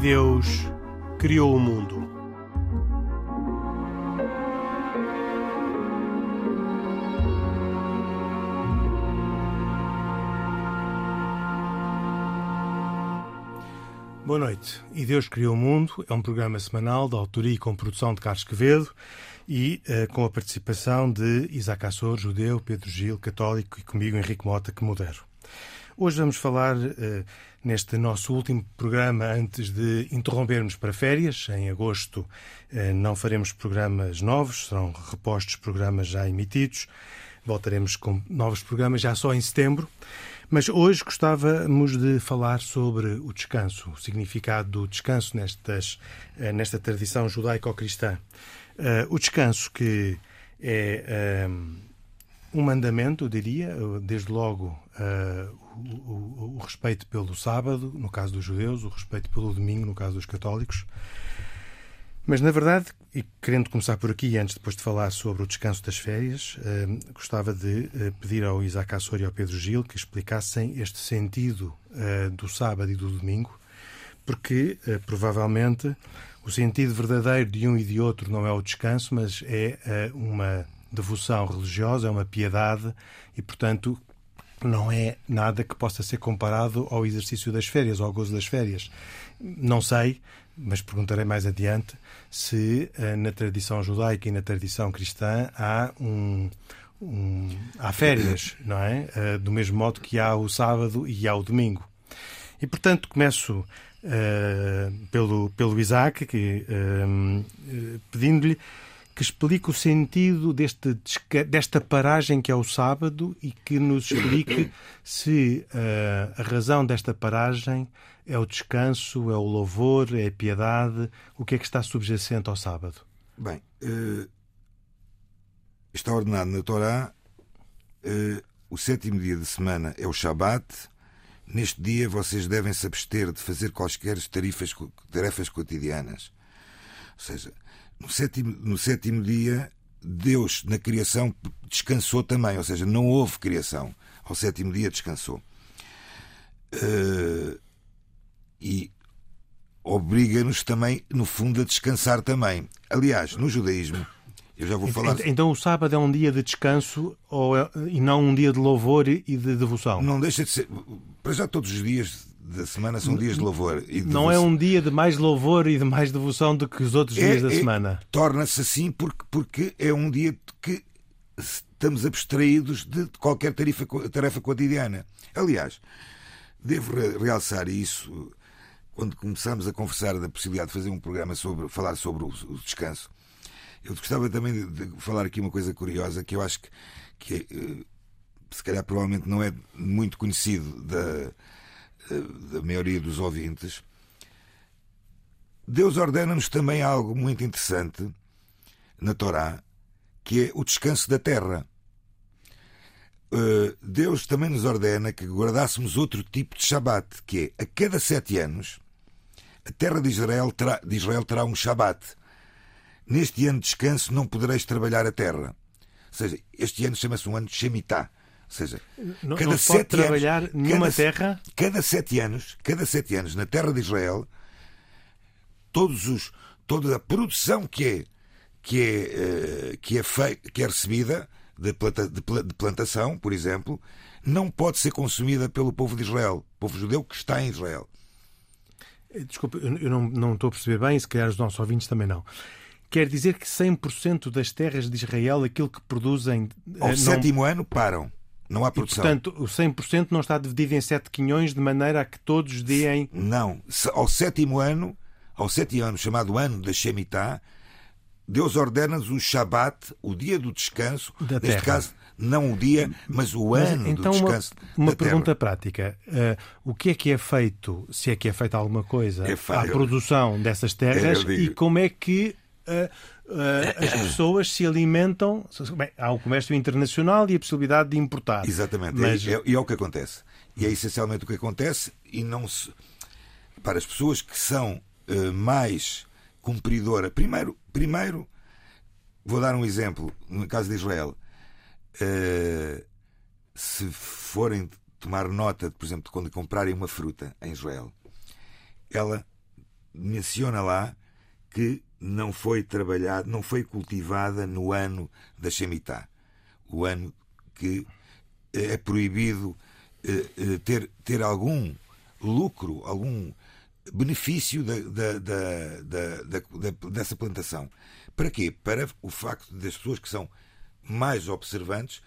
Deus criou o mundo. Boa noite. E Deus Criou o Mundo é um programa semanal de autoria e com produção de Carlos Quevedo e uh, com a participação de Isaac Assor, judeu, Pedro Gil, católico e comigo Henrique Mota, que modero. Hoje vamos falar, uh, neste nosso último programa, antes de interrompermos para férias. Em agosto uh, não faremos programas novos, serão repostos programas já emitidos. Voltaremos com novos programas já só em setembro. Mas hoje gostávamos de falar sobre o descanso, o significado do descanso nestas, eh, nesta tradição judaico-cristã. Uh, o descanso que é um mandamento, eu diria, desde logo uh, o, o, o, respeito pelo sábado, no caso dos judeus, o respeito pelo domingo, no caso dos católicos. Mas, na verdade, e querendo começar por aqui, antes depois de falar sobre o descanso das férias, eh, gostava de eh, pedir ao Isaac Assor e ao Pedro Gil que explicassem este sentido do sábado e do domingo, porque provavelmente o sentido verdadeiro de um e de outro não é o descanso, mas é uma devoção religiosa, é uma piedade e, portanto, não é nada que possa ser comparado ao exercício das férias, ao gozo das férias. Não sei, mas perguntarei mais adiante se eh, na tradição judaica e na tradição cristã há um, um, há férias, não é? Eh, do mesmo modo que há o sábado e há o domingo. E portanto começo uh, pelo, pelo Isaac, que, uh, pedindo-lhe que explique o sentido deste, desta paragem que é o sábado e que nos explique se uh, a razão desta paragem é o descanso, é o louvor, é a piedade? O que é que está subjacente ao sábado? Bem, uh, está ordenado na Torá uh, o sétimo dia de semana é o Shabat. Neste dia vocês devem se abster de fazer quaisquer tarifas, tarefas cotidianas. Ou seja, no sétimo, no sétimo dia, Deus na criação descansou também, ou seja, não houve criação. Ao sétimo dia descansou. Uh, e obriga-nos também, no fundo, a descansar também. Aliás, no judaísmo, eu já vou falar. Então o sábado é um dia de descanso ou é... e não um dia de louvor e de devoção? Não deixa de ser. Para já todos os dias da semana são dias de louvor. E de não é um dia de mais louvor e de mais devoção do que os outros é, dias da é, semana? Torna-se assim porque, porque é um dia que estamos abstraídos de qualquer tarefa, tarefa cotidiana. Aliás, devo realçar isso quando começamos a conversar da possibilidade de fazer um programa sobre falar sobre o, o descanso, eu gostava também de, de, falar aqui uma coisa curiosa que eu acho que, que uh, se calhar provavelmente não é muito conhecido da, da maioria dos ouvintes. Deus ordena-nos também algo muito interessante na Torá, que é o descanso da terra. Uh, Deus também nos ordena que guardássemos outro tipo de Shabat, que é a cada sete anos a terra de Israel terá, de Israel terá um Shabat. Neste ano de descanso não podereis trabalhar a terra. Ou seja, este ano chama-se um ano de Shemitah. Ou seja, não, cada não sete trabalhar anos, nenhuma cada, terra. Cada sete anos, cada sete anos, na terra de Israel, todos os, toda a produção que é que é, uh, que é, que é recebida de, planta, de, de, plantação, por exemplo, não pode ser consumida pelo povo de Israel, povo judeu que está em Israel. Eh, desculpa, eu não, não estou a perceber bem, e se calhar os nossos ouvintes também não. Quer dizer que 100% das terras de Israel, aquilo que produzem. Ao não... sétimo ano, param. Não há produção. E, portanto, o 100% não está dividido em sete quinhões de maneira a que todos deem. Não. Ao sétimo ano, ao sétimo ano, chamado ano da Shemitah, Deus ordena-nos o Shabat, o dia do descanso, da neste terra. caso, não o dia, mas o mas, ano então, do descanso. Uma, uma pergunta terra. prática. Uh, o que é que é feito, se é que é feita alguma coisa, é à produção dessas terras e como é que uh, as pessoas se alimentam? Bem, há o comércio internacional e a possibilidade de importar. Exatamente. Mas... É, é, é o que acontece. E é essencialmente o que acontece e não se... Para as pessoas que são mais cumpridora. Primeiro, primeiro, vou dar um exemplo. No caso de Israel, Uh, se forem tomar nota, por exemplo, de quando comprarem uma fruta em Israel, ela menciona lá que não foi trabalhada, não foi cultivada no ano da Shemitah, o ano que é proibido eh, eh, ter, ter algum lucro, algum benefício da, da, da, dessa plantação. Para quê? Para o facto das pessoas que são mais observantes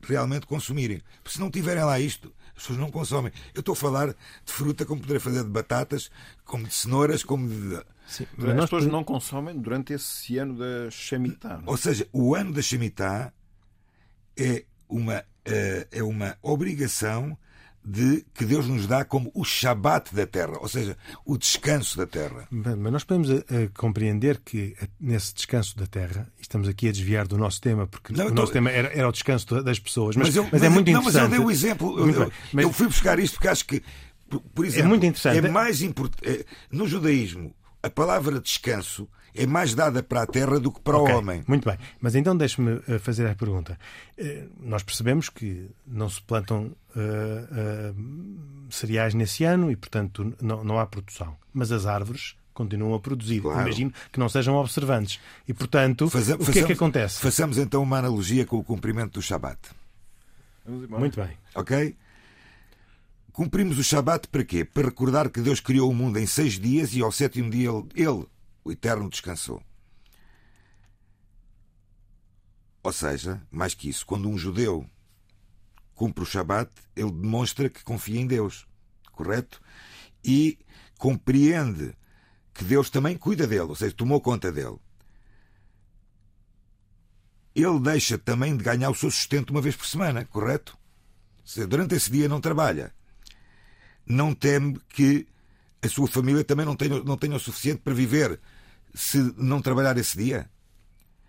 realmente consumirem. Porque se não tiverem lá isto, as pessoas não consomem. Eu estou a falar de fruta como poderia fazer de batatas, como de cenouras, como de. Sim, mas as pessoas não consomem durante esse ano da Shemitah. Ou seja, o ano da Shemitah é uma, eh, é uma obrigação de que Deus nos dá como o Shabat da terra, ou seja, o descanso da terra. Mas nós podemos a, eh, a compreender que eh, nesse descanso da terra, estamos aqui a desviar do nosso tema, porque não, o nosso tema era, era, o descanso das pessoas, mas, mas, eu, mas é muito não, interessante. Não, mas eu dei o exemplo, eu, mas... eu, fui buscar isto porque acho que, por, por exemplo, é, muito interessante. é mais importante. É, no judaísmo, a palavra descanso é mais dada para a terra do que para okay, o homem. Muito bem. Mas então deixe-me eh, fazer a pergunta. Eh, nós percebemos que não se plantam uh, uh, cereais nesse ano e, portanto, não, não há produção. Mas as árvores continuam a produzir. Claro. Imagino que não sejam observantes. E, portanto, Faza, o que façamos, é que acontece? Façamos então uma analogia com o cumprimento do Shabat. Muito bem. Ok? Cumprimos o Shabat para quê? Para recordar que Deus criou o mundo em seis dias e ao sétimo dia ele, ele o Eterno, descansou. Ou seja, mais que isso, quando um judeu cumpre o Shabat, ele demonstra que confia em Deus, correto? E compreende que Deus também cuida dele, ou seja, tomou conta dele. Ele deixa também de ganhar o seu sustento uma vez por semana, correto? Ou seja, durante esse dia não trabalha não teme que a sua família também não tenha, não tenha o suficiente para viver se não trabalhar esse dia?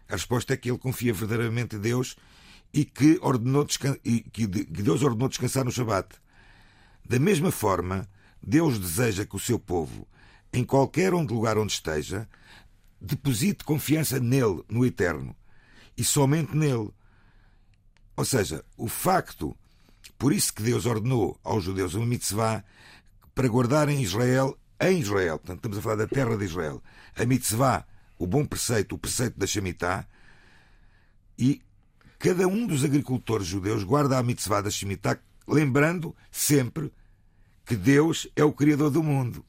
A resposta é que ele confia verdadeiramente em Deus e que, ordenou que Deus ordenou descansar no Shabat. Da mesma forma, Deus deseja que o seu povo, em qualquer lugar onde esteja, deposite confiança nele, no Eterno, e somente nele. Ou seja, o facto por isso que Deus ordenou aos judeus uma mitzvah para guardarem Israel em Israel. Portanto, estamos a falar da terra de Israel. A mitzvah, o bom preceito, o preceito da Shemitah. E cada um dos agricultores judeus guarda a mitzvah da Shemitah, lembrando sempre que Deus é o Criador do mundo.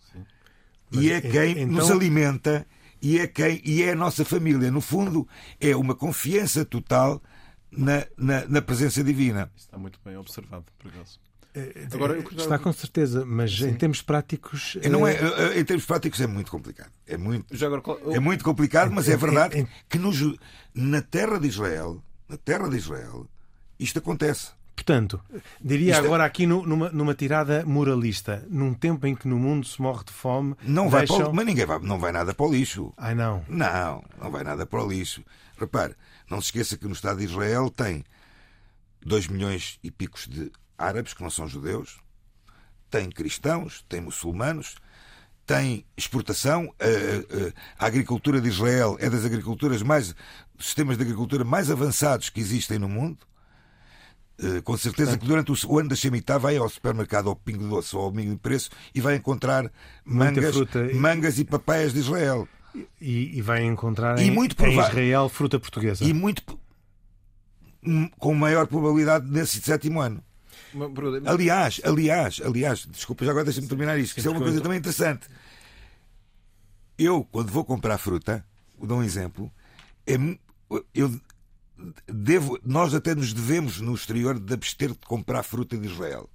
E é quem então... nos alimenta e é, quem, e é a nossa família. No fundo, é uma confiança total na, na, na presença divina. Está muito bem observado, por acaso. Eh, Agora, Está com certeza, mas Sim. em termos práticos. Não é, eh, em termos práticos é muito complicado. É muito, agora, é muito complicado, mas é verdade que no, na terra de Israel, na terra de Israel, isto acontece. Portanto, diria Isto é- agora é... aqui numa, numa, tirada moralista, num tempo em que no mundo se morre de fome. Não vai deixam... para o... Mas ninguém vai, não vai nada para o lixo. Ai não. Não, não vai nada para o lixo. Repare, não se esqueça que no Estado de Israel tem 2 milhões e picos de árabes que não são judeus, tem cristãos, tem muçulmanos, tem exportação. A, agricultura de Israel é das agriculturas mais, dos sistemas de agricultura mais avançados que existem no mundo. Eh, com certeza que durante o, ano da Shemitah vai ao supermercado, ao Pingo Doce ou ao Mínimo de Preço e vai encontrar mangas, mangas e papaias de Israel. E, e vai encontrar e em, muito em Israel fruta portuguesa. E muito com maior probabilidade nesse sétimo ano. Aliás, aliás, aliás, desculpa, já agora deixa-me terminar isto, que isso é uma coisa também interessante. Eu, quando vou comprar fruta, vou dar um exemplo, é, eu devo, nós até nos devemos no exterior de abster de comprar fruta de Israel.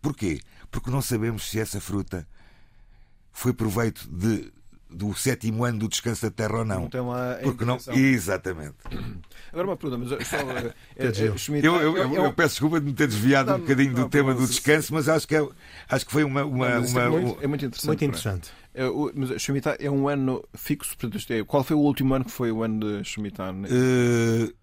Porquê? Porque não sabemos se essa fruta foi proveito de do sétimo ano do descanso da Terra ou não. Lá Porque não... Exatamente. Agora uma pergunta, mas só, é, é, eu, eu, eu, eu, peço desculpa de me ter desviado não, um bocadinho não, do tema do descanso, mas acho que, é, acho que foi uma. uma, é uma é, muito, é muito interessante. Muito interessante. É, o, mas Shemitah é um ano fixo, é, qual foi o último ano que foi o ano de Shemitah? Uh,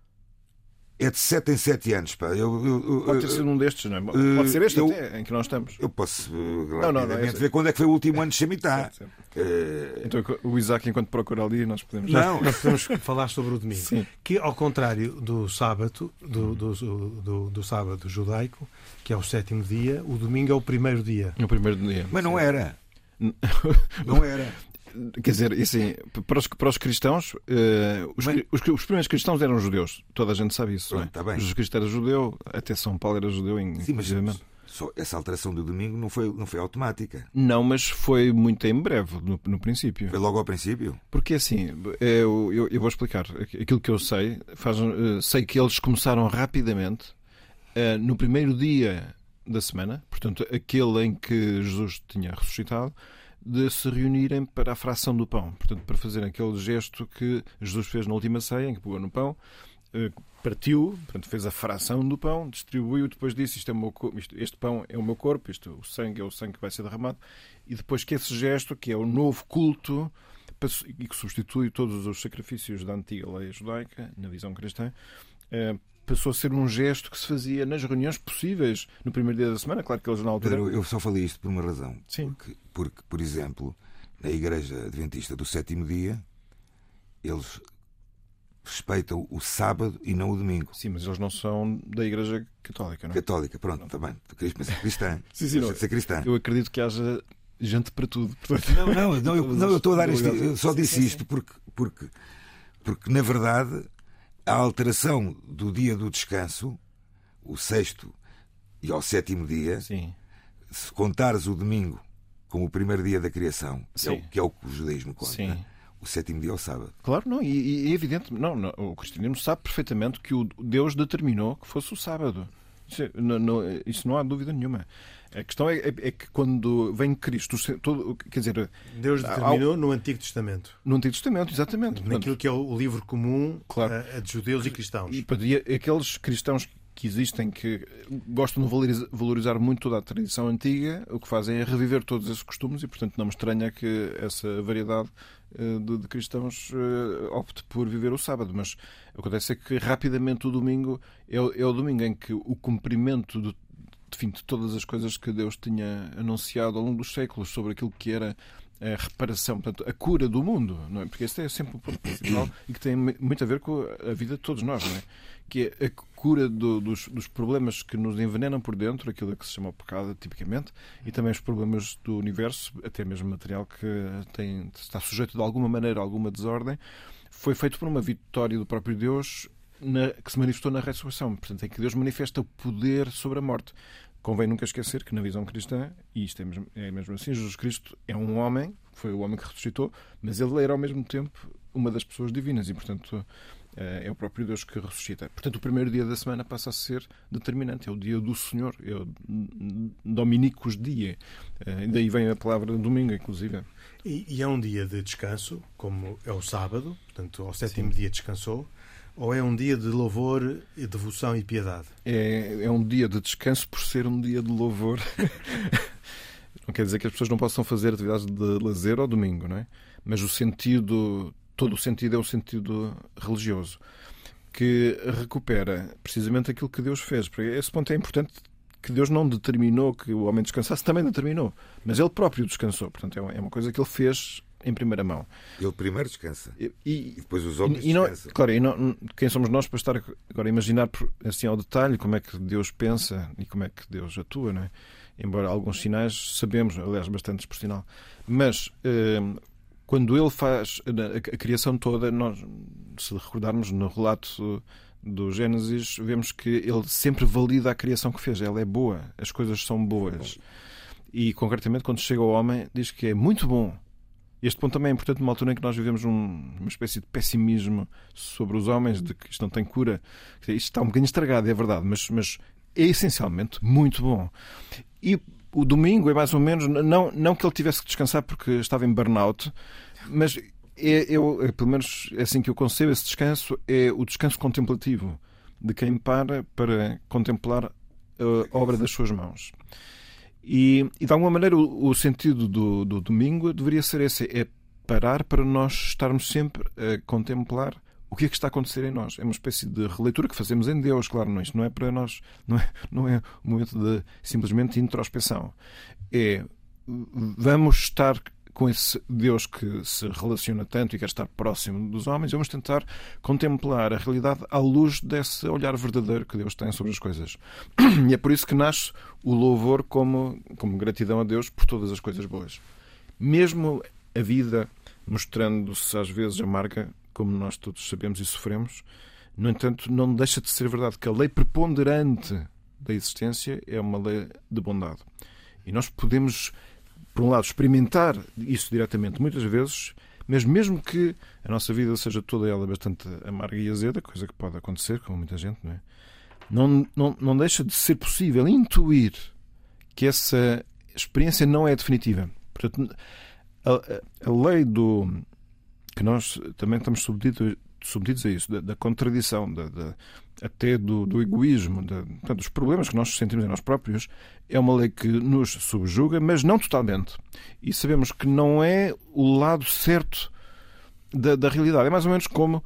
é de 7 em 7 anos. Pá. Eu, eu, Pode ter sido um destes, não é? Pode ser este eu, até, em que nós estamos. Eu posso não, não, não, é ver quando é que foi o último ano de Shemitah. Uh... Então o Isaac, enquanto procura ali, nós podemos. Não, nós podemos falar sobre o domingo. Sim. Que, ao contrário do sábado, do, do, do, do, sábado judaico, que é o sétimo dia, o domingo é o primeiro dia. O primeiro dia. Mas não era. Não era. Quer dizer, assim, para os, para os cristãos, uh, os, os, os, primeiros cristãos eram judeus. Toda a gente sabe isso. Pronto, é? tá bem. Jesus Cristo era judeu, até São Paulo era judeu, inclusive. Só essa alteração do domingo não foi, não foi automática. Não, mas foi muito em breve, no, no princípio. Foi logo ao princípio? Porque assim, eu, eu, eu vou explicar. Aquilo que eu sei, faz, uh, sei que eles começaram rapidamente uh, no primeiro dia da semana, portanto, aquele em que Jesus tinha ressuscitado, de se reunirem para a fração do pão. Portanto, para fazer aquele gesto que Jesus fez na última ceia, em que pegou no pão, eh, partiu, portanto, fez a fração do pão, distribuiu, depois disse: isto é meu, isto, Este pão é o meu corpo, isto, o sangue é o sangue que vai ser derramado. E depois que esse gesto, que é o novo culto, e que substitui todos os sacrifícios da antiga lei judaica, na visão cristã, eh, passou a ser um gesto que se fazia nas reuniões possíveis no primeiro dia da semana. Claro que eles na altura. Pedro, eu só falei isto por uma razão. Sim. Porque, porque, por exemplo, na Igreja Adventista do sétimo dia, eles respeitam o sábado e não o domingo. Sim, mas eles não são da Igreja Católica, não é? Católica, pronto, querias pensar cristã. sim, sim, não. Ser cristã. Eu acredito que haja gente para tudo. Portanto... Não, não, não, eu, não, eu estou a dar isto. Eu só disse isto porque, porque, porque, na verdade, a alteração do dia do descanso, o sexto e ao sétimo dia, Sim. se contares o domingo como o primeiro dia da criação, que é, o, que é, o, que o judaísmo conta, Sim. o sétimo dia é o sábado. Claro, não, e, e é evidente, não, não, o cristianismo sabe perfeitamente que o Deus determinou que fosse o sábado. Isso, não, não, isso não há dúvida nenhuma. A questão é, é, é, que quando vem Cristo, todo, quer dizer, Deus determinou ao, no Antigo Testamento. No Antigo Testamento, exatamente. Naquilo que é o livro comum claro. a, a de judeus e cristãos. E, e aqueles cristãos que existem que gostam de valorizar, muito toda a tradição antiga, o que fazem é reviver todos esses costumes e, portanto, não me estranha que essa variedade uh, de, de, cristãos uh, opte por viver o sábado. Mas o acontece é que rapidamente o domingo é, é o domingo em que o cumprimento de enfim, de todas as coisas que Deus tinha anunciado ao longo dos séculos sobre aquilo que era a reparação, portanto, a cura do mundo, não é? Porque este é sempre o ponto principal e que tem muito a ver com a vida de todos nós, não é? Que é a cura do, dos, dos, problemas que nos envenenam por dentro, aquilo que se chama o pecado, tipicamente, e também os problemas do universo, até mesmo material que tem, está sujeito de alguma maneira a alguma desordem, foi feito por uma vitória do próprio Deus na, que se manifestou na ressurreição. Portanto, em que Deus manifesta o poder sobre a morte. Convém nunca esquecer que na visão cristã, e isto é mesmo, é mesmo assim, Jesus Cristo é um homem, foi o homem que ressuscitou, mas ele era ao mesmo tempo uma das pessoas divinas e, portanto, é o próprio Deus que ressuscita. Portanto, o primeiro dia da semana passa a ser determinante, é o dia do Senhor, é o Dominicus Dia. Eh, daí vem a palavra domingo, inclusive. E, e é um dia de descanso, como é o sábado, portanto, ao sétimo Sim. dia descansou. Ou é um dia de louvor, devoção e piedade? É, é um dia de descanso por ser um dia de louvor. não quer dizer que as pessoas não possam fazer atividades de lazer ao domingo, não é? Mas o sentido, todo o sentido é o sentido religioso, que recupera precisamente aquilo que Deus fez. Porque esse ponto é importante que Deus não determinou que o homem descansasse, também determinou, mas ele próprio descansou. Portanto, é uma coisa que ele fez em primeira mão. Ele primeiro descansa. E, e depois os homens e não, descansam. Claro, e não, quem somos nós para estar agora a imaginar assim ao detalhe como é que Deus pensa e como é que Deus atua, não é? Embora alguns sinais sabemos, aliás, bastante por sinal. Mas eh, quando ele faz a, criação toda, nós, se recordarmos no relato do Gênesis, vemos que ele sempre valida a criação que fez. Ela é boa, as coisas são boas. E concretamente, quando chega ao homem, diz que é muito bom este ponto também é importante numa altura em que nós vivemos um, uma espécie de pessimismo sobre os homens, de que isto não tem cura. Isto está um bocadinho estragado, é verdade, mas, mas é essencialmente muito bom. E o domingo é mais ou menos, não, não que ele tivesse que descansar porque estava em burnout, mas é, eu, é, pelo menos é assim que eu concebo esse descanso, é o descanso contemplativo de quem para para contemplar a obra das suas mãos. E, e de alguma maneira, o, o sentido do, do, domingo deveria ser esse: é parar para nós estarmos sempre a contemplar o que é que está a acontecer em nós. É uma espécie de releitura que fazemos em Deus, claro, não, é? isto não é para nós, não é, não é um momento de simplesmente introspeção. É vamos estar com esse Deus que se relaciona tanto e quer estar próximo dos homens, vamos tentar contemplar a realidade à luz desse olhar verdadeiro que Deus tem sobre as coisas. E é por isso que nasce o louvor como, como gratidão a Deus por todas as coisas boas. mesmo a vida mostrando-se às vezes amarga, como nós todos sabemos e sofremos, no entanto, não deixa de ser verdade que a lei preponderante da existência é uma lei de bondade. E nós podemos, por um lado, experimentar isso diretamente muitas vezes, mas mesmo que a nossa vida seja toda ela bastante amarga e azeda, coisa que pode acontecer com muita gente, não é? Não, não, não deixa de ser possível intuir que essa experiência não é definitiva. Portanto, a, a lei do. Que nós também estamos submetidos, submetidos a isso, da, da contradição, da, da, até do, do egoísmo, da, portanto, dos problemas que nós sentimos em nós próprios, é uma lei que nos subjuga, mas não totalmente. E sabemos que não é o lado certo da, da realidade. É mais ou menos como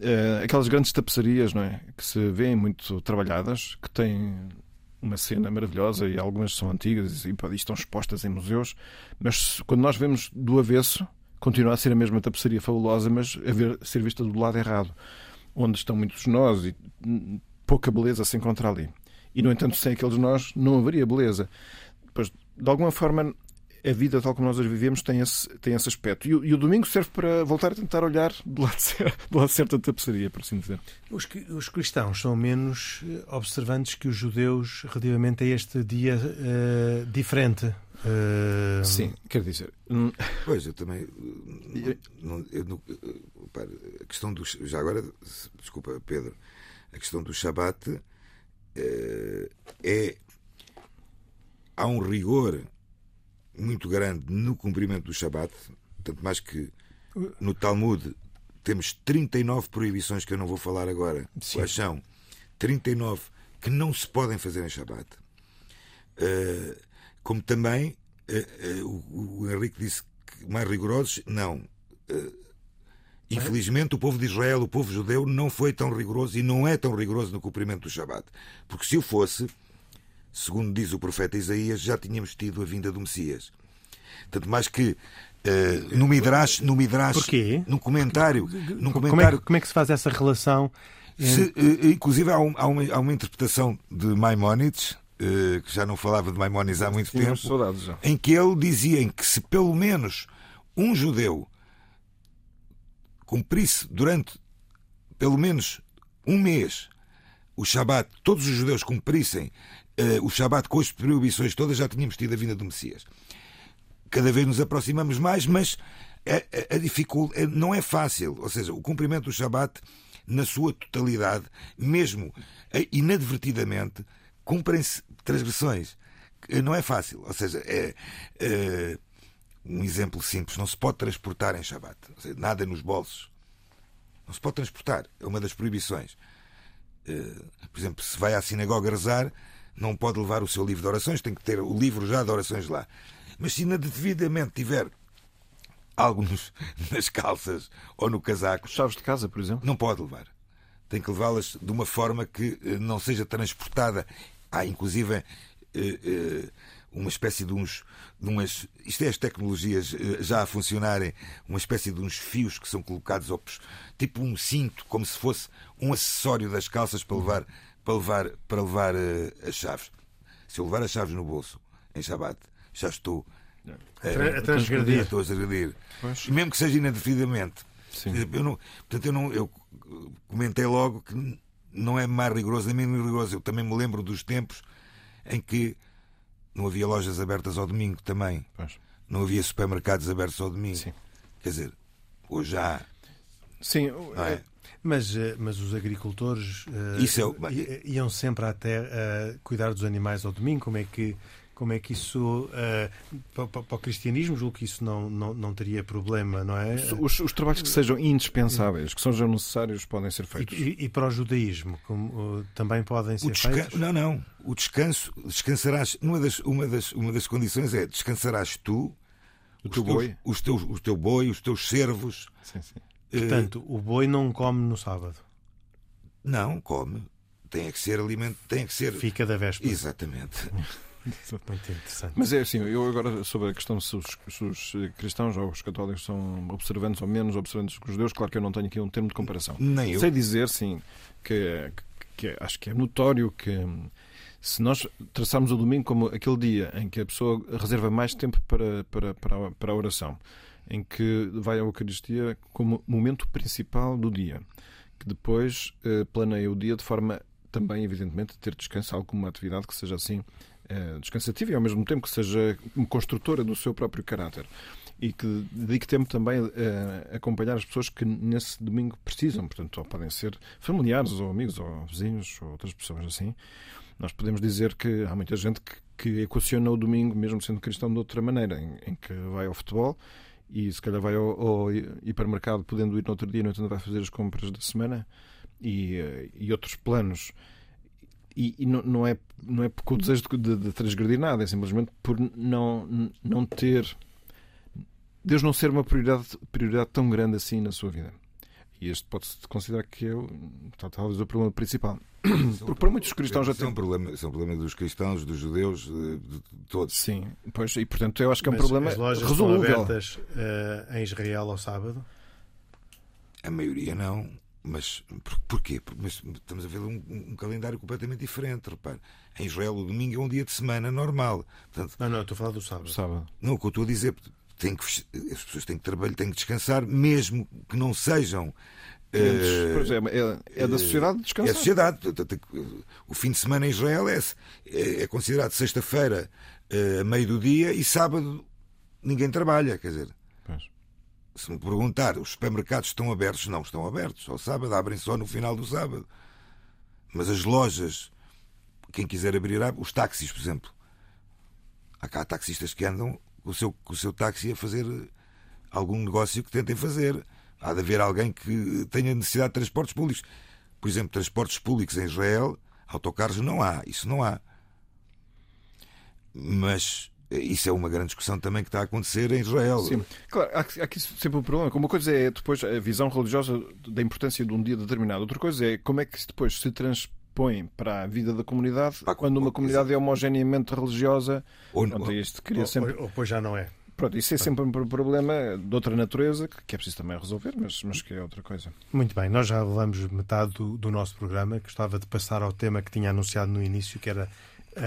eh, aquelas grandes tapeçarias não é? que se vêem muito trabalhadas, que têm uma cena maravilhosa e algumas são antigas e, e estão expostas em museus, mas quando nós vemos do avesso, continua a ser a mesma tapeçaria fabulosa, mas a ver, ser vista do lado errado, onde estão muitos nós e pouca beleza se encontra ali. E, no entanto, sem aqueles nós não haveria beleza. Pois, de alguma forma, a vida tal como nós a vivemos tem esse, tem esse aspecto. E e, o domingo serve para voltar a tentar olhar do lado, do lado certo da tapeçaria, por assim dizer. Os, os cristãos são menos eh, observantes que os judeus relativamente a este dia uh, diferente. Uh... Sim, quer dizer. Pois, eu também. Não, eu não, a questão do. Já agora, desculpa, Pedro, a questão do Shabat uh, é. Há um rigor muito grande no cumprimento do Shabat, tanto mais que no Talmud temos 39 proibições que eu não vou falar agora. Sim. Quais são? 39 que não se podem fazer em Shabat. Uh, como também uh, uh, o, Henrique disse que mais rigorosos, não. Infelizmente, o povo de Israel, o povo judeu, não foi tão rigoroso e não é tão rigoroso no cumprimento do Shabat. Porque se o fosse, segundo diz o profeta Isaías, já tínhamos tido a vinda do Messias. Tanto mais que uh, no Midrash, no Midrash, Porquê? no comentário, num comentário... Como, é, como é que se faz essa relação? Se, uh, inclusive há, um, há, uma, há, uma, interpretação de Maimonides, que já não falava de Maimonides há muito tempo, em que ele dizia que se pelo menos um judeu cumprisse durante pelo menos um mês o Shabat, todos os judeus cumprissem uh, o Shabat com as proibições todas, já tínhamos tido a vinda do Messias. Cada vez nos aproximamos mais, mas a, a, a dificuldade não é fácil. Ou seja, o cumprimento do Shabat, na sua totalidade, mesmo eh, inadvertidamente, cumprem-se transgressões. Não é fácil. Ou seja, é, é um exemplo simples: não se pode transportar em Shabat. Seja, nada nos bolsos. Não se pode transportar. É uma das proibições. Por exemplo, se vai à sinagoga rezar, não pode levar o seu livro de orações, tem que ter o livro já de orações lá. Mas se indevidamente tiver algo nos, nas calças ou no casaco. Chaves de casa, por exemplo? Não pode levar. Tem que levá-las de uma forma que eh, não seja transportada. Há, inclusive, eh, eh, uma espécie de uns. De umas, isto é as tecnologias já a funcionarem, uma espécie de uns fios que são colocados, tipo um cinto, como se fosse um acessório das calças para levar para levar, para levar as chaves. Se eu levar as chaves no bolso em Shabat, já estou uh, a transgredir. Estou a transgredir. Mesmo que seja indefinidamente. Eu não, portanto, eu, não, eu comentei logo que não é mais rigoroso nem menos rigoroso. Eu também me lembro dos tempos em que não havia lojas abertas ao domingo também. Pois. Não havia supermercados abertos ao domingo. Sim. Quer dizer, hoje já. Sim, é? Mas, eh, mas os agricultores uh, isso é... iam sempre à terra uh, cuidar dos animais ao domingo. Como é que, como é que isso, uh, para, para, o cristianismo, julgo que isso não, não, não teria problema, não é? Os, os trabalhos que sejam indispensáveis, que sejam necessários, podem ser feitos. E, e, e para o judaísmo, como, também podem ser feitos? Não, não. O descanso, descansarás. Uma das, uma, das, uma das condições é descansarás tu, o teu boi, os teus, o teu boi, os teus servos. Sim, sim Portanto, o boi não come no sábado. Não, come. Tem que ser alimento, tem que ser. Fica da véspera. Exatamente. Muito interessante. Mas é assim, eu agora sobre a questão se os, se os, cristãos ou os católicos são observantes ou menos observantes que os judeus, claro que eu não tenho aqui um termo de comparação. Nem eu. Sei dizer, sim, que, que, que acho que é notório que se nós traçarmos o domingo como aquele dia em que a pessoa reserva mais tempo para, para, para, a, para a oração, em que vai à Eucaristia como momento principal do dia, que depois eh, planeia o dia de forma também, evidentemente, a ter descanso, alguma atividade que seja assim descansativa e ao mesmo tempo que seja construtora do seu próprio caráter e que dedique tempo também a acompanhar as pessoas que nesse domingo precisam. Portanto, ou podem ser familiares, ou amigos, ou vizinhos, ou outras pessoas assim. Nós podemos dizer que há muita gente que, que equaciona o domingo, mesmo sendo cristão, de outra maneira, em, em que vai ao futebol e se calhar vai ao, ao, hipermercado podendo ir no outro dia, no entanto vai fazer as compras da semana e, eh, e outros planos. E, e não, não, é, não é porque o desejo de, de, de transgredir nada, é simplesmente por não, não ter Deus não ser uma prioridade, prioridade tão grande assim na sua vida. E este pode-se considerar que é talvez o problema principal. Porque para muitos cristãos já tem. É um problema, é um problema dos cristãos, dos judeus, de, de todos. Sim, pois, e portanto eu acho que é um Mas problema as lojas resolúvel. Estão abertas uh, em Israel ao sábado? A maioria não. Mas por, porquê? Mas estamos a ver um, um, calendário completamente diferente. Repare, em Israel o domingo é um dia de semana normal. Portanto, não, não, estou a falar do sábado. sábado. Não, o que eu estou a dizer, tem que, as pessoas têm que trabalhar, têm que descansar, mesmo que não sejam. Pois é, é, é, da sociedade descansar. É a sociedade. O fim de semana em Israel é, é considerado sexta-feira a meio do dia e sábado ninguém trabalha. Quer dizer, pois. Se me perguntar, os supermercados estão abertos? Não estão abertos. Ao sábado abrem só no final do sábado. Mas as lojas, quem quiser abrir, os táxis, por exemplo. Há cá taxistas que andam com o seu, com o seu táxi a fazer algum negócio que tentem fazer. Há de haver alguém que tenha necessidade de transportes públicos. Por exemplo, transportes públicos em Israel, autocarros não há. Isso não há. Mas isso é uma grande discussão também que está a acontecer em Israel. Sim, claro, há aqui sempre um problema. Uma coisa é depois a visão religiosa da importância de um dia determinado, outra coisa é como é que depois se transporta põe para a vida da comunidade para, quando uma comunidade é homogeneamente religiosa. Ou, pronto, isto cria sempre... ou, ou pois já não é. Pronto, isso é sempre um problema de outra natureza que é preciso também resolver, mas, mas que é outra coisa. Muito bem, nós já levamos metade do, do nosso programa. Gostava de passar ao tema que tinha anunciado no início, que era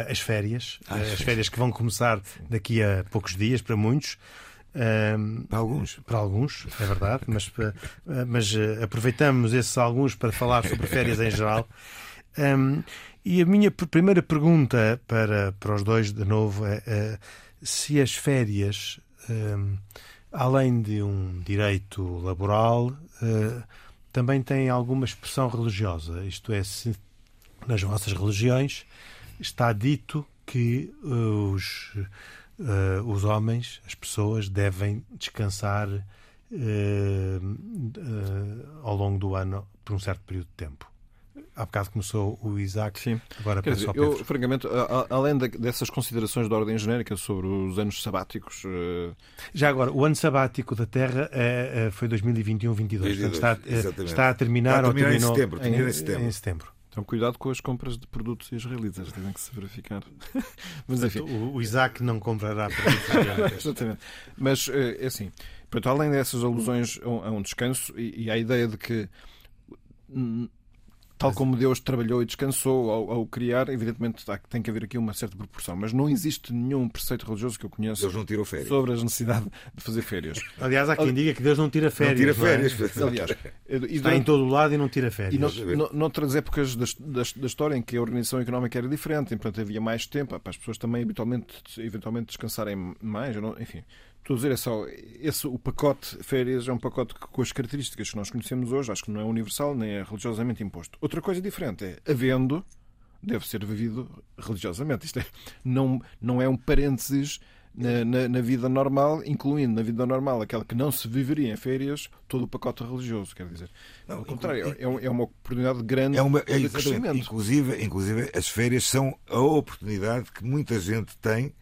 as férias. Ah, as férias que vão começar daqui a poucos dias, para muitos. Um, para alguns. Para alguns, é verdade, mas, mas uh, aproveitamos esses alguns para falar sobre férias em geral. Um, e a minha primeira pergunta para, para os dois, de novo, é, é se as férias, um, além de um direito laboral, uh, também têm alguma expressão religiosa. Isto é, se nas vossas religiões está dito que uh, os, uh, os homens, as pessoas, devem descansar ao longo do ano por um certo período de tempo há bocado começou o Isaac, Sim. agora Quer dizer, eu, francamente, além dessas considerações de ordem genérica sobre os anos sabáticos. Uh... Já agora, o ano sabático da Terra é, foi 2021-22, está, eh, está a terminar, está a terminar ou terminou em setembro. Em, em, setembro. Em setembro. Então, cuidado com as compras de produtos israelitas, devem que se verificar. Mas, enfim. O, o Isaac não comprará produtos Exatamente. Mas, é assim, portanto, além dessas alusões a um descanso e, e a ideia de que Tal como Deus trabalhou e descansou ao, ao, criar, evidentemente tem que haver aqui uma certa proporção. Mas não existe nenhum preceito religioso que eu conheça Deus não tirou férias. sobre a necessidade de fazer férias. Aliás, há quem diga que Deus não tira férias. Não tira férias. Não é? Aliás, está em todo o lado e não tira férias. E no, noutras épocas da, da, da, história em que a organização económica era diferente, e, portanto havia mais tempo para as pessoas também habitualmente, eventualmente descansarem mais. Enfim, Estou a dizer, é só, esse, o pacote férias é um pacote que, com as características que nós conhecemos hoje, acho que não é universal nem é religiosamente imposto. Outra coisa diferente é, havendo, deve ser vivido religiosamente. Isto é, não, não é um parênteses na, na, na, vida normal, incluindo na vida normal aquela que não se viveria em férias, todo o pacote religioso, quer dizer. Não, Ao contrário, é, é uma oportunidade grande é uma, é, de crescimento. Inclusive, inclusive, as férias são a oportunidade que muita gente tem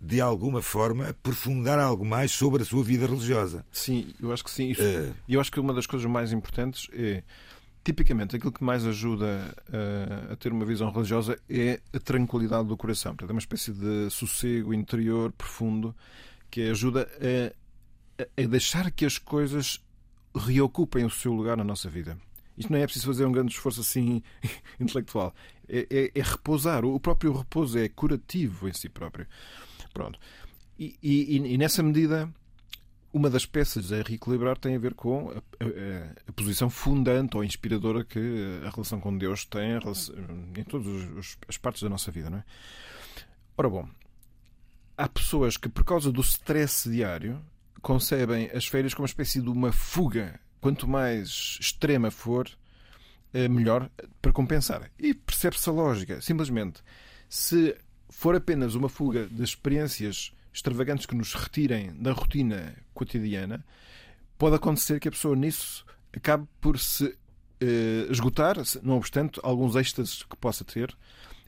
de alguma forma, aprofundar algo mais sobre a sua vida religiosa. Sim, eu acho que sim. Isso, uh... Eu acho que uma das coisas mais importantes é, tipicamente, aquilo que mais ajuda a, a ter uma visão religiosa é a tranquilidade do coração. Portanto, é uma espécie de sossego interior profundo que ajuda a, a deixar que as coisas reocupem o seu lugar na nossa vida. Isto não é preciso fazer um grande esforço assim intelectual. É, é, é repousar. O próprio repouso é curativo em si próprio. Pronto. E, e, e nessa medida, uma das peças a reequilibrar tem a ver com a, a, a, posição fundante ou inspiradora que a relação com Deus tem em todas as partes da nossa vida. Não é? Ora bom, há pessoas que, por causa do stress diário, concebem as férias como uma espécie de uma fuga. Quanto mais extrema for, eh, melhor para compensar. E percebe-se a lógica. Simplesmente, se for apenas uma fuga de experiências extravagantes que nos retirem da rotina cotidiana, pode acontecer que a pessoa nisso acabe por se eh, esgotar, não obstante alguns êxtases que possa ter,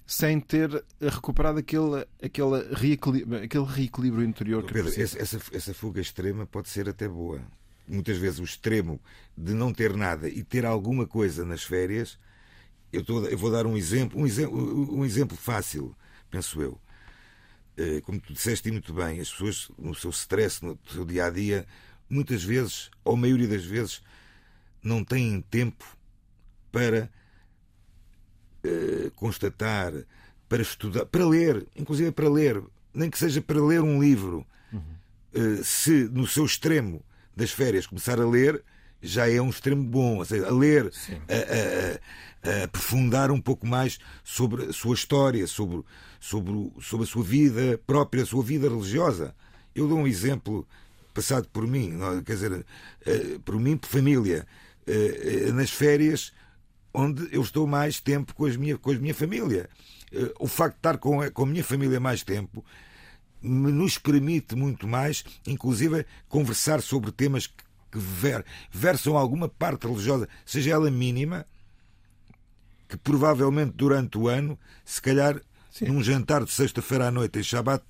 sem ter recuperado aquele, aquele, reequilíbrio, aquele reequilíbrio interior que Pedro, essa, essa fuga extrema pode ser até boa. Muitas vezes o extremo de não ter nada e ter alguma coisa nas férias. Eu, eu vou dar um exemplo, um exemplo, um exemplo fácil, penso eu. Eh, como tu disseste muito bem, as pessoas no seu stress, no seu dia a dia, muitas vezes, ou a maioria das vezes, não têm tempo para eh, constatar, para estudar, para ler, inclusive para ler, nem que seja para ler um livro. Uhum. Uh, se no seu extremo das férias começar a ler, já é um extremo bom, ou seja, a ler, a, a, a, aprofundar um pouco mais sobre a sua história, sobre, sobre, sobre a sua vida própria, a sua vida religiosa. Eu dou um exemplo passado por mim, quer dizer, uh, por mim, por família. nas férias, onde eu estou mais tempo com, as minha, com a minha família. Eh, o facto de estar com a, com a minha família mais tempo nos permite muito mais, inclusive, conversar sobre temas que, que ver, versam alguma parte religiosa, seja ela mínima, que provavelmente durante o ano, se calhar Sim. num jantar de sexta-feira à noite em Shabat,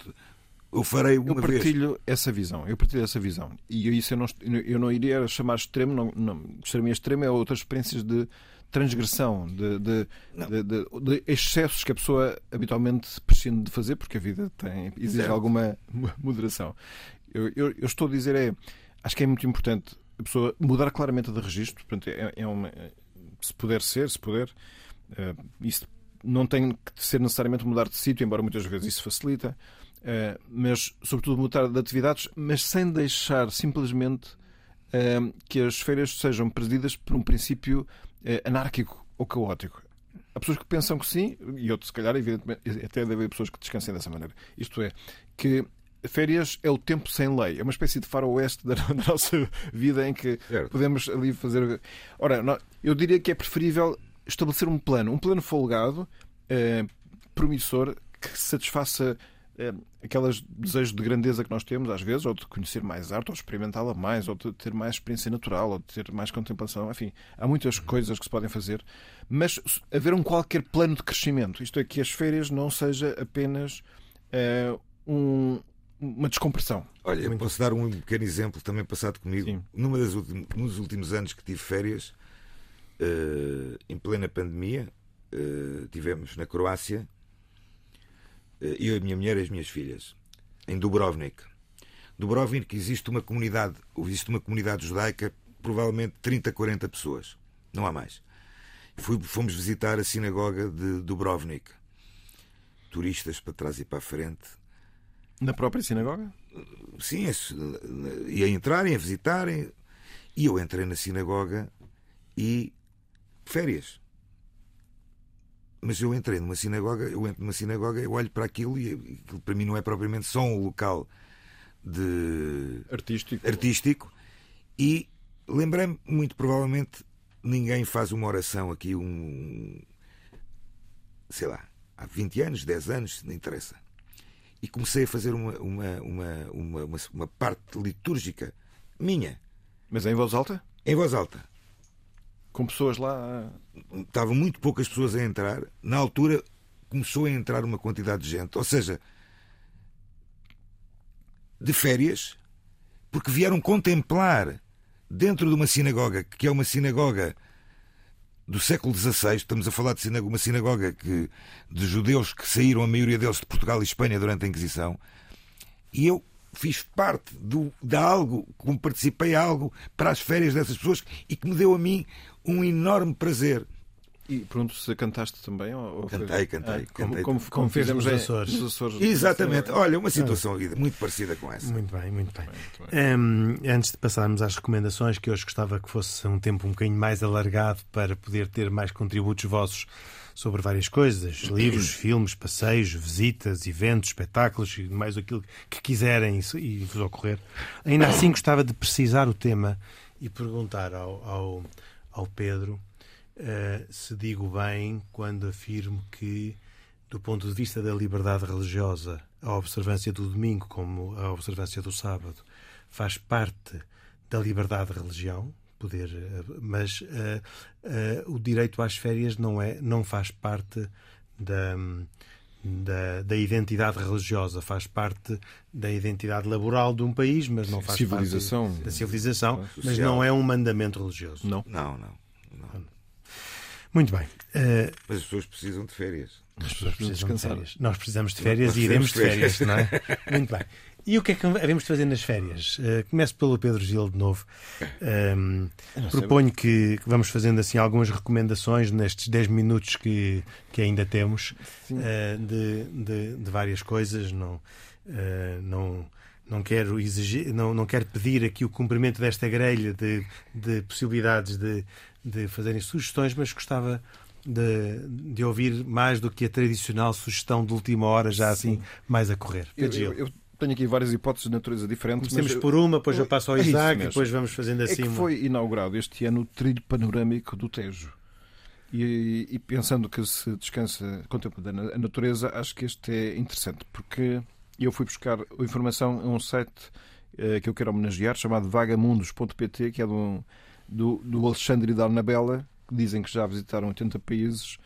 eu farei uma eu partilho vez. essa visão eu partilho essa visão e isso eu não, eu não iria chamar extremo não, não, extremo extremo é outras experiências de transgressão, de, de, de, de, excessos que a pessoa habitualmente prescinde de fazer, porque a vida tem, exige alguma moderação. Eu, eu, eu, estou a dizer é, acho que é muito importante a pessoa mudar claramente de registro, portanto, é, é uma, se puder ser, se puder, uh, isso não tem que ser necessariamente mudar de sítio, embora muitas vezes isso facilita, uh, mas sobretudo mudar de atividades, mas sem deixar simplesmente uh, que as feiras sejam presididas por um princípio é anárquico ou caótico. Há pessoas que pensam que sim, e outros, se calhar, evidentemente, até deve haver pessoas que descansem dessa maneira. Isto é, que férias é o tempo sem lei. É uma espécie de faroeste da, da nossa vida em que certo. podemos ali fazer. Ora, eu diria que é preferível estabelecer um plano, um plano folgado, eh, promissor, que satisfaça é, aqueles desejos de grandeza que nós temos, às vezes, ou de conhecer mais arte, ou experimentá-la mais, ou de ter mais experiência natural, ou de ter mais contemplação. Enfim, há muitas coisas que se podem fazer, mas haver um qualquer plano de crescimento. Isto é, que as férias não seja apenas uh, um, uma descompressão. Olha, eu posso dar um pequeno exemplo também passado comigo. Sim. Numa das últimos, nos últimos anos que tive férias, uh, em plena pandemia, uh, tivemos na Croácia eh, eu, a minha mulher e as minhas filhas, em Dubrovnik. Dubrovnik existe uma comunidade, existe uma comunidade judaica, provavelmente 30, 40 pessoas. Não há mais. Fui, fomos visitar a sinagoga de Dubrovnik. Turistas para trás e para a frente. Na própria sinagoga? Sim, e a entrarem, a visitarem. E eu entrei na sinagoga e férias mas eu entrei numa sinagoga, eu entro numa sinagoga, eu olho para aquilo e aquilo para mim não é propriamente só um local de artístico, artístico e lembrei-me muito provavelmente ninguém faz uma oração aqui um sei lá, há 20 anos, 10 anos, não interessa. E comecei a fazer uma, uma, uma, uma, uma parte litúrgica minha. Mas é em voz alta? Em voz alta. Com pessoas lá. Estavam muito poucas pessoas a entrar. Na altura começou a entrar uma quantidade de gente. Ou seja, de férias, porque vieram contemplar dentro de uma sinagoga, que é uma sinagoga do século XVI, estamos a falar de uma sinagoga que, de judeus que saíram, a maioria deles de Portugal e Espanha durante a Inquisição, e eu fiz parte do, de algo, como participei algo para as férias dessas pessoas e que me deu a mim um enorme prazer. E pronto, se cantaste também? Ou, cantei, cantei. Ah, cantei como, como, como fizemos nos Açores. nos Açores. Exatamente. Olha, uma situação ah. muito parecida com essa. Muito bem, muito bem. Muito bem. Um, antes de passarmos às recomendações, que hoje gostava que fosse um tempo um bocadinho mais alargado para poder ter mais contributos vossos sobre várias coisas: livros, filmes, passeios, visitas, eventos, espetáculos e mais aquilo que quiserem e vos ocorrer. Ainda assim, gostava de precisar o tema e perguntar ao, ao, ao Pedro uh, se digo bem quando afirmo que, do ponto de vista da liberdade religiosa, a observância do domingo, como a observância do sábado, faz parte da liberdade de religião, poder, eh, mas uh, uh, o direito às férias não é, não faz parte da, da, da, identidade religiosa, faz parte da identidade laboral de um país, mas não faz civilização, parte da civilização, mas não é um mandamento religioso. Não, não, não. não. Muito bem. Uh... Mas as pessoas precisam de férias. As pessoas precisam de férias. Nós precisamos de férias e iremos de férias, não é? Muito bem. E o que é que havemos de fazer nas férias? Uh, começo pelo Pedro Gil de novo. Um, ehm, proponho que, que, vamos fazendo assim algumas recomendações nestes 10 minutos que, que ainda temos uh, de, de, de, várias coisas. Não, uh, não, não quero exigir, não, não quero pedir aqui o cumprimento desta grelha de, de possibilidades de, de fazerem sugestões, mas gostava de, de, ouvir mais do que a tradicional sugestão de última hora, já assim Sim. mais a correr. Eu, eu, eu, tenho aqui várias hipóteses de natureza diferente. Temos por uma, depois eu, eu passo ao é Isaac, depois vamos fazendo assim. É que foi inaugurado este ano o trilho panorâmico do Tejo. E, e, pensando que se descansa contemplando a natureza, acho que este é interessante, porque eu fui buscar informação a um site uh, que eu quero homenagear, chamado vagamundos.pt, que é de um do, do Alexandre e da Arnabela, que dizem que já visitaram 80 países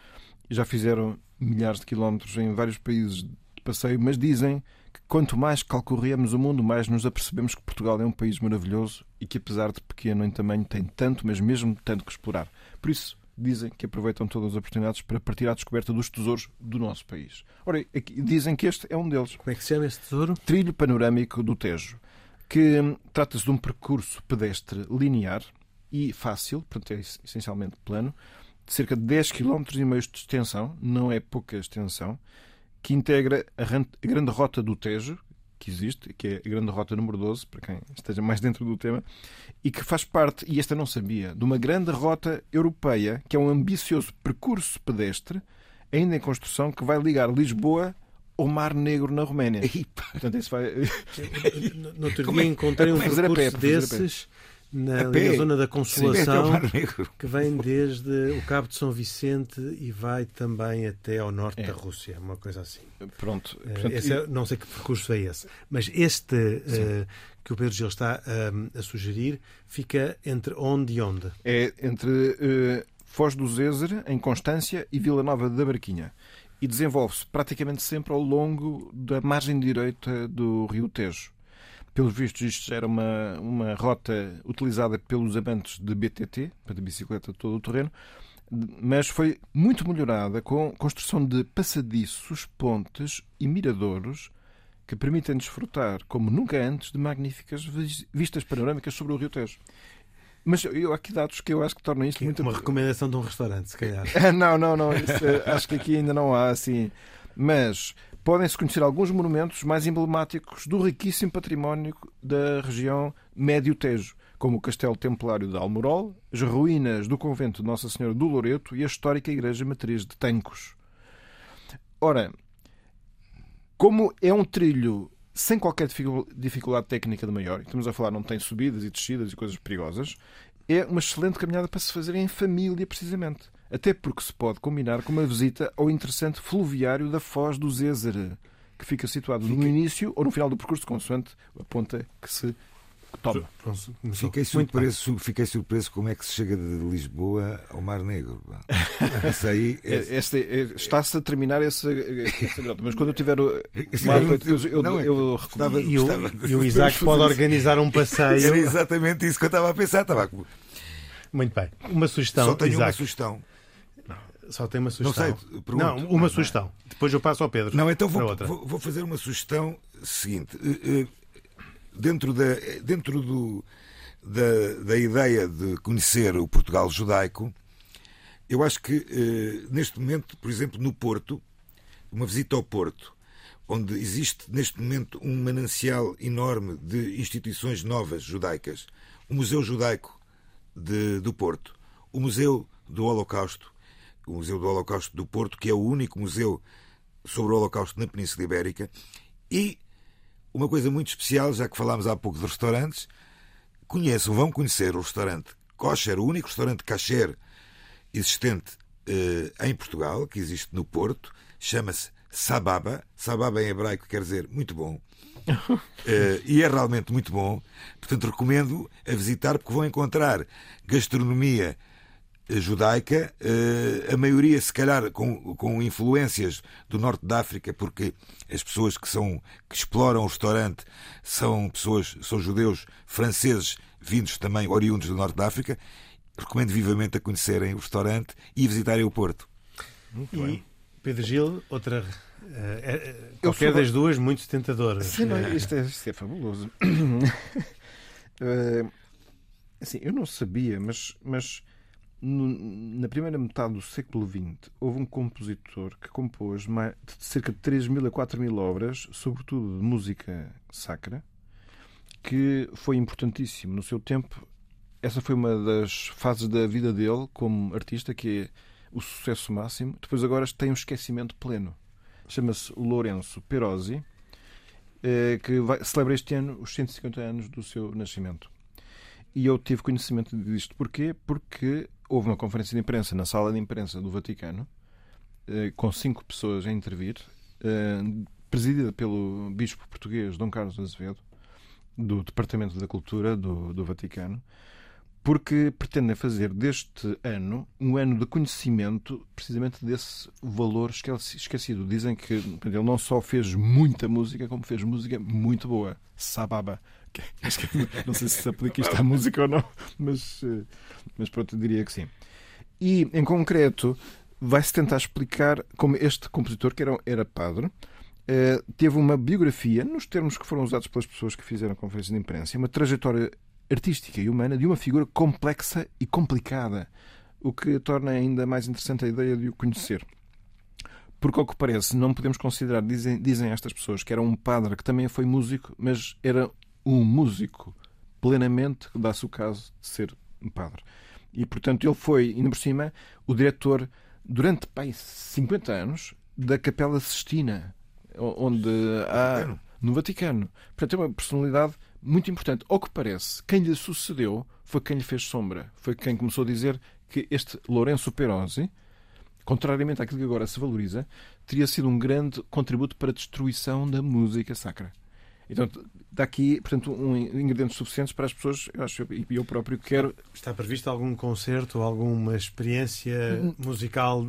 e já fizeram milhares de quilómetros em vários países de passeio, mas dizem que quanto mais calcorremos o mundo, mais nos apercebemos que Portugal é um país maravilhoso e que, apesar de pequeno em tamanho, tem tanto, mas mesmo tanto que explorar. Por isso, dizem que aproveitam todas as oportunidades para partir à descoberta dos tesouros do nosso país. Ora, dizem que este é um deles. Como é que se chama esse tesouro? Trilho Panorâmico do Tejo, que hum, trata-se de um percurso pedestre linear e fácil, portanto é essencialmente plano, de cerca de 10 km e meio de extensão, não é pouca extensão, que integra a grande rota do Tejo, que existe, que é a grande rota número 12, para quem esteja mais dentro do tema, e que faz parte, e esta não sabia, de uma grande rota europeia, que é um ambicioso percurso pedestre, ainda em construção, que vai ligar Lisboa ao Mar Negro na Roménia. Portanto, esse vai... No outro dia encontrei um percurso desses na, na zona da Consolação, Sim, que vem desde o Cabo de São Vicente e vai também até ao norte é. da Rússia, uma coisa assim. Pronto. Eh, Portanto, esse é, não sei que percurso é esse, mas este uh, que o Pedro Gil está uh, a sugerir fica entre onde e onde? É entre uh, Foz do Zézer, em Constância, e Vila Nova da Barquinha. E desenvolve-se praticamente sempre ao longo da margem direita do Rio Tejo. Pelos vistos, isto era uma, uma rota utilizada pelos amantes de BTT, para de bicicleta todo o terreno, mas foi muito melhorada com construção de passadiços, pontes e miradouros que permitem desfrutar, como nunca antes, de magníficas vistas panorâmicas sobre o Rio Tejo. Mas eu, há aqui dados que eu acho que tornam isto muito. Uma recomendação de um restaurante, se calhar. não, não, não. Isso, acho que aqui ainda não há assim. Mas podem-se conhecer alguns monumentos mais emblemáticos do riquíssimo património da região Médio Tejo, como o Castelo Templário de Almorol, as ruínas do convento de Nossa Senhora do Loreto e a histórica Igreja Matriz de Tancos. Ora, como é um trilho sem qualquer dificuldade técnica de maior, estamos a falar, não tem subidas e descidas e coisas perigosas, é uma excelente caminhada para se fazer em família, precisamente até porque se pode combinar com uma visita ao interessante fluviário da Foz do Zézer, que fica situado fica... no início ou no final do percurso, consoante a ponta que se toma. Fiquei surpreso, fiquei surpreso como é que se chega de Lisboa ao Mar Negro. Isso aí é... é está-se a terminar essa, essa mas quando eu tiver o mapa, eu, eu, eu, e, o, e o Isaac pode organizar um passeio. Era exatamente isso que eu estava a pensar. Estava Muito bem. Uma sugestão. Só tenho Isaac. uma sugestão. Só tem uma sugestão. Não sei, pergunto. Não, uma ah, sugestão. Não. Depois eu passo ao Pedro. Não, então vou, vou, vou, fazer uma sugestão seguinte. Eh, eh, dentro da, dentro do, da, da ideia de conhecer o Portugal judaico, eu acho que eh, neste momento, por exemplo, no Porto, uma visita ao Porto, onde existe neste momento um manancial enorme de instituições novas judaicas, o Museu Judaico de, do Porto, o Museu do Holocausto, o Museu do Holocausto do Porto, que é o único museu sobre o Holocausto na Península Ibérica, e uma coisa muito especial, já que falámos há pouco de restaurantes, conheçam, vão conhecer o restaurante Kosher, o único restaurante kasher existente eh, em Portugal, que existe no Porto, chama-se Sababa. Sababa em hebraico quer dizer muito bom. Uh, e é realmente muito bom. Portanto, recomendo a visitar porque vão encontrar gastronomia eh, judaica, uh, a maioria, se calhar, com, com influências do norte da África, porque as pessoas que, são, que exploram o restaurante são pessoas, são judeus franceses, vindos também oriundos do norte da África. Recomendo vivamente a conhecerem o restaurante e visitarem o Porto. Muito e bem. Pedro Gil, outra Uh, qualquer sou... das duas, muito tentadora. Sim, não, isto, é, isto é fabuloso. uh, assim, eu não sabia, mas, mas no, na primeira metade do século XX houve um compositor que compôs mais, de cerca de 3 mil a 4 mil obras, sobretudo de música sacra, que foi importantíssimo no seu tempo. Essa foi uma das fases da vida dele como artista, que é o sucesso máximo. Depois agora tem um esquecimento pleno chama-se Lourenço Perosi, eh, que vai, celebra este ano os 150 anos do seu nascimento. E eu tive conhecimento disto. Porquê? Porque houve uma conferência de imprensa na sala de imprensa do Vaticano, eh, com cinco pessoas a intervir, eh, presidida pelo bispo português Dom Carlos Azevedo, do Departamento da Cultura do, do Vaticano, porque pretendem fazer deste ano um ano de conhecimento precisamente desse valor esquecido. Dizem que ele não só fez muita música, como fez música muito boa. Sababa. Não sei se se aplica isto à música ou não, mas, eh, mas pronto, diria que sim. E, em concreto, vai-se tentar explicar como este compositor, que era, era padre, eh, teve uma biografia, nos termos que foram usados pelas pessoas que fizeram a conferência de imprensa, uma trajetória artística e humana de uma figura complexa e complicada, o que torna ainda mais interessante a ideia de o conhecer. Porque, ao que parece, não podemos considerar, dizem, dizem estas pessoas, que era um padre que também foi músico, mas era um músico plenamente, dá-se o caso de ser um padre. E, portanto, ele foi, ainda por cima, o diretor, durante pai, 50 anos, da Capela Sistina, onde há. No Vaticano. Portanto, é uma personalidade muito importante. Ao que parece, quem lhe sucedeu foi quem lhe fez sombra. Foi quem começou a dizer que este Lourenço Perosi, contrariamente àquilo que agora se valoriza, teria sido um grande contributo para a destruição da música sacra. Então, dá aqui, portanto, um ingredientes suficientes para as pessoas, eu acho, e eu próprio quero. Está previsto algum concerto, alguma experiência hum. musical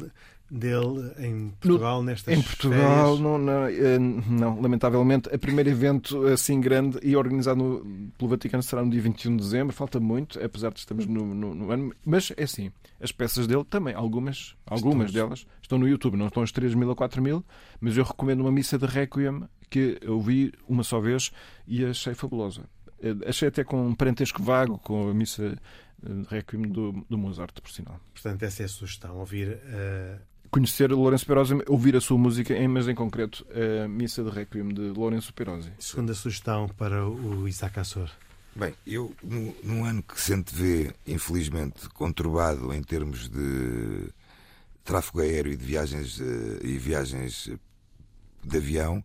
dele em Portugal no, nestas Em Portugal, não, não, eh, não, lamentavelmente. O primeiro evento assim grande e organizado no, pelo Vaticano será no dia 21 de dezembro. Falta muito, apesar de estarmos no, no, no ano. Mas é assim, as peças dele também, algumas, algumas delas, estão no YouTube. Não estão as 3 mil a 4 mil, mas eu recomendo uma missa de Requiem que eu vi uma só vez e achei fabulosa. Eh, achei até com um parentesco vago com a missa eh, de Requiem do, do Mozart, por sinal. Portanto, essa é a sugestão, ouvir uh conhecer Lourenço Perosi, ouvir a sua música, mas em concreto a Missa de Requiem de Lourenço Perosi. Segunda sugestão para o Isaac Assor. Bem, eu, no, num ano que se vê, infelizmente, conturbado em termos de tráfego aéreo e de viagens, e viagens de avião,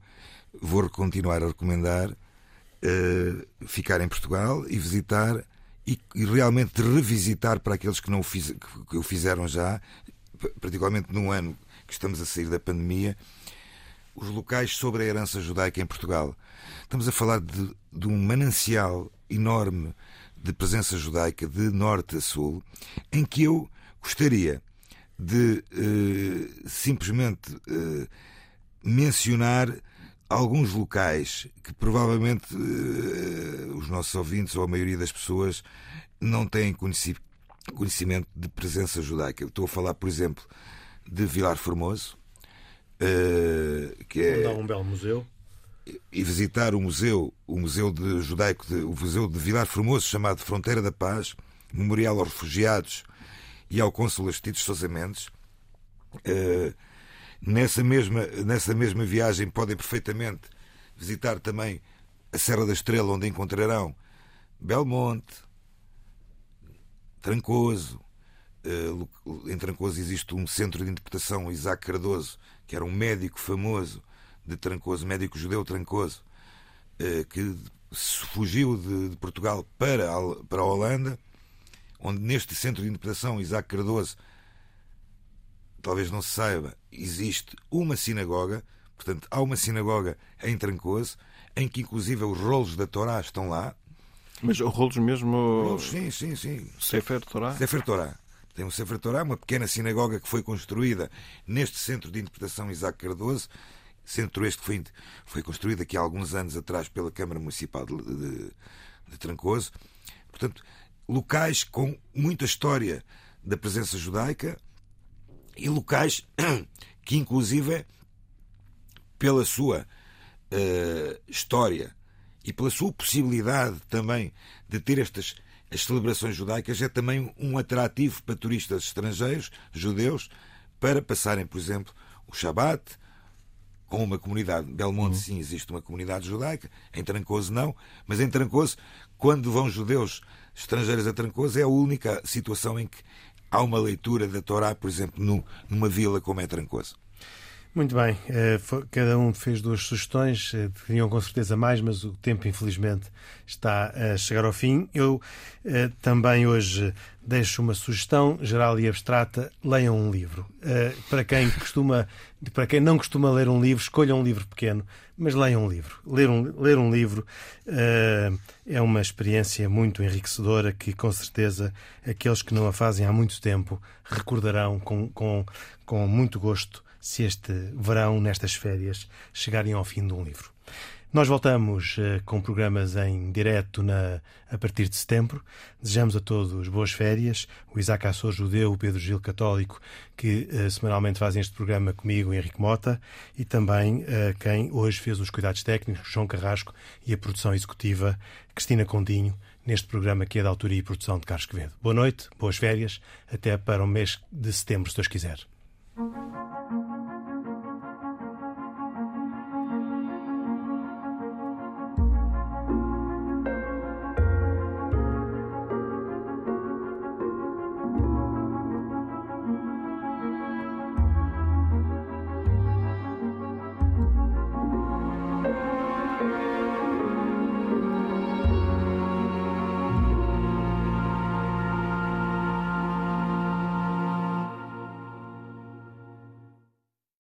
vou continuar a recomendar uh, ficar em Portugal e visitar e, e, realmente revisitar para aqueles que não o, fiz, que o fizeram já, particularmente num ano que estamos a sair da pandemia, os locais sobre a herança judaica em Portugal. Estamos a falar de, de um manancial enorme de presença judaica de norte a sul, em que eu gostaria de eh, simplesmente eh, mencionar alguns locais que provavelmente eh, os nossos ouvintes ou a maioria das pessoas não têm conhecido, conhecimento de presença judaica. Estou a falar, por exemplo, de Vilar Formoso, uh, que é. Um belo museu. e visitar o museu, o museu de judaico, de, o museu de Vilar Formoso, chamado Fronteira da Paz, Memorial aos Refugiados e ao Cônsul Astides Sousa Mendes. Uh, nessa, mesma, nessa mesma viagem podem perfeitamente visitar também a Serra da Estrela, onde encontrarão Belmonte, Trancoso. Uh, em Trancoso existe um centro de interpretação, Isaac Cardoso, que era um médico famoso de Trancoso, médico judeu Trancoso, uh, que fugiu de, Portugal para a Holanda, onde neste centro de interpretação, Isaac Cardoso, talvez não se saiba, existe uma sinagoga, portanto, há uma sinagoga em Trancoso, em que inclusive os rolos da Torá estão lá. Mas rolos mesmo. Rolos, sim, sim, sim. Sefer Torá? Sefer Torá. Tem um Sefer Torá, uma pequena sinagoga que foi construída neste centro de interpretação Isaac Cardoso, centro este que foi, foi construído aqui há alguns anos atrás pela Câmara Municipal de, de, de Trancoso. Portanto, locais com muita história da presença judaica e locais que, inclusive, pela sua uh, história e pela sua possibilidade também de ter estas as celebrações judaicas, é também um atrativo para turistas estrangeiros, judeus, para passarem, por exemplo, o Shabat com uma comunidade. Belmonte, uhum. sim, existe uma comunidade judaica, em Trancoso, não, mas em Trancoso, quando vão judeus estrangeiros a Trancoso, é a única situação em que há uma leitura da Torá, por exemplo, numa vila como é Trancoso. Muito bem, eh, cada um fez duas sugestões, eh, tinham com certeza mais, mas o tempo infelizmente está a chegar ao fim. Eu eh, também hoje deixo uma sugestão geral e abstrata: leiam um livro. Para quem costuma, para quem não costuma ler um livro, escolham um livro pequeno, mas leiam um livro. Ler um, ler um livro é uma experiência muito enriquecedora que, com certeza, aqueles que não a fazem há muito tempo recordarão com, com, com muito gosto se este verão, nestas férias, chegarem ao fim de um livro. Nós voltamos uh, com programas em direto na, a partir de setembro. Desejamos a todos boas férias. O Isaac Assor Judeu, o Pedro Gil Católico, que uh, semanalmente fazem este programa comigo, Henrique Mota, e também uh, quem hoje fez os cuidados técnicos, João Carrasco, e a produção executiva, Cristina Condinho, neste programa que é da autoria e produção de Carlos Quevedo. Boa noite, boas férias, até para o mês de setembro, se Deus quiser.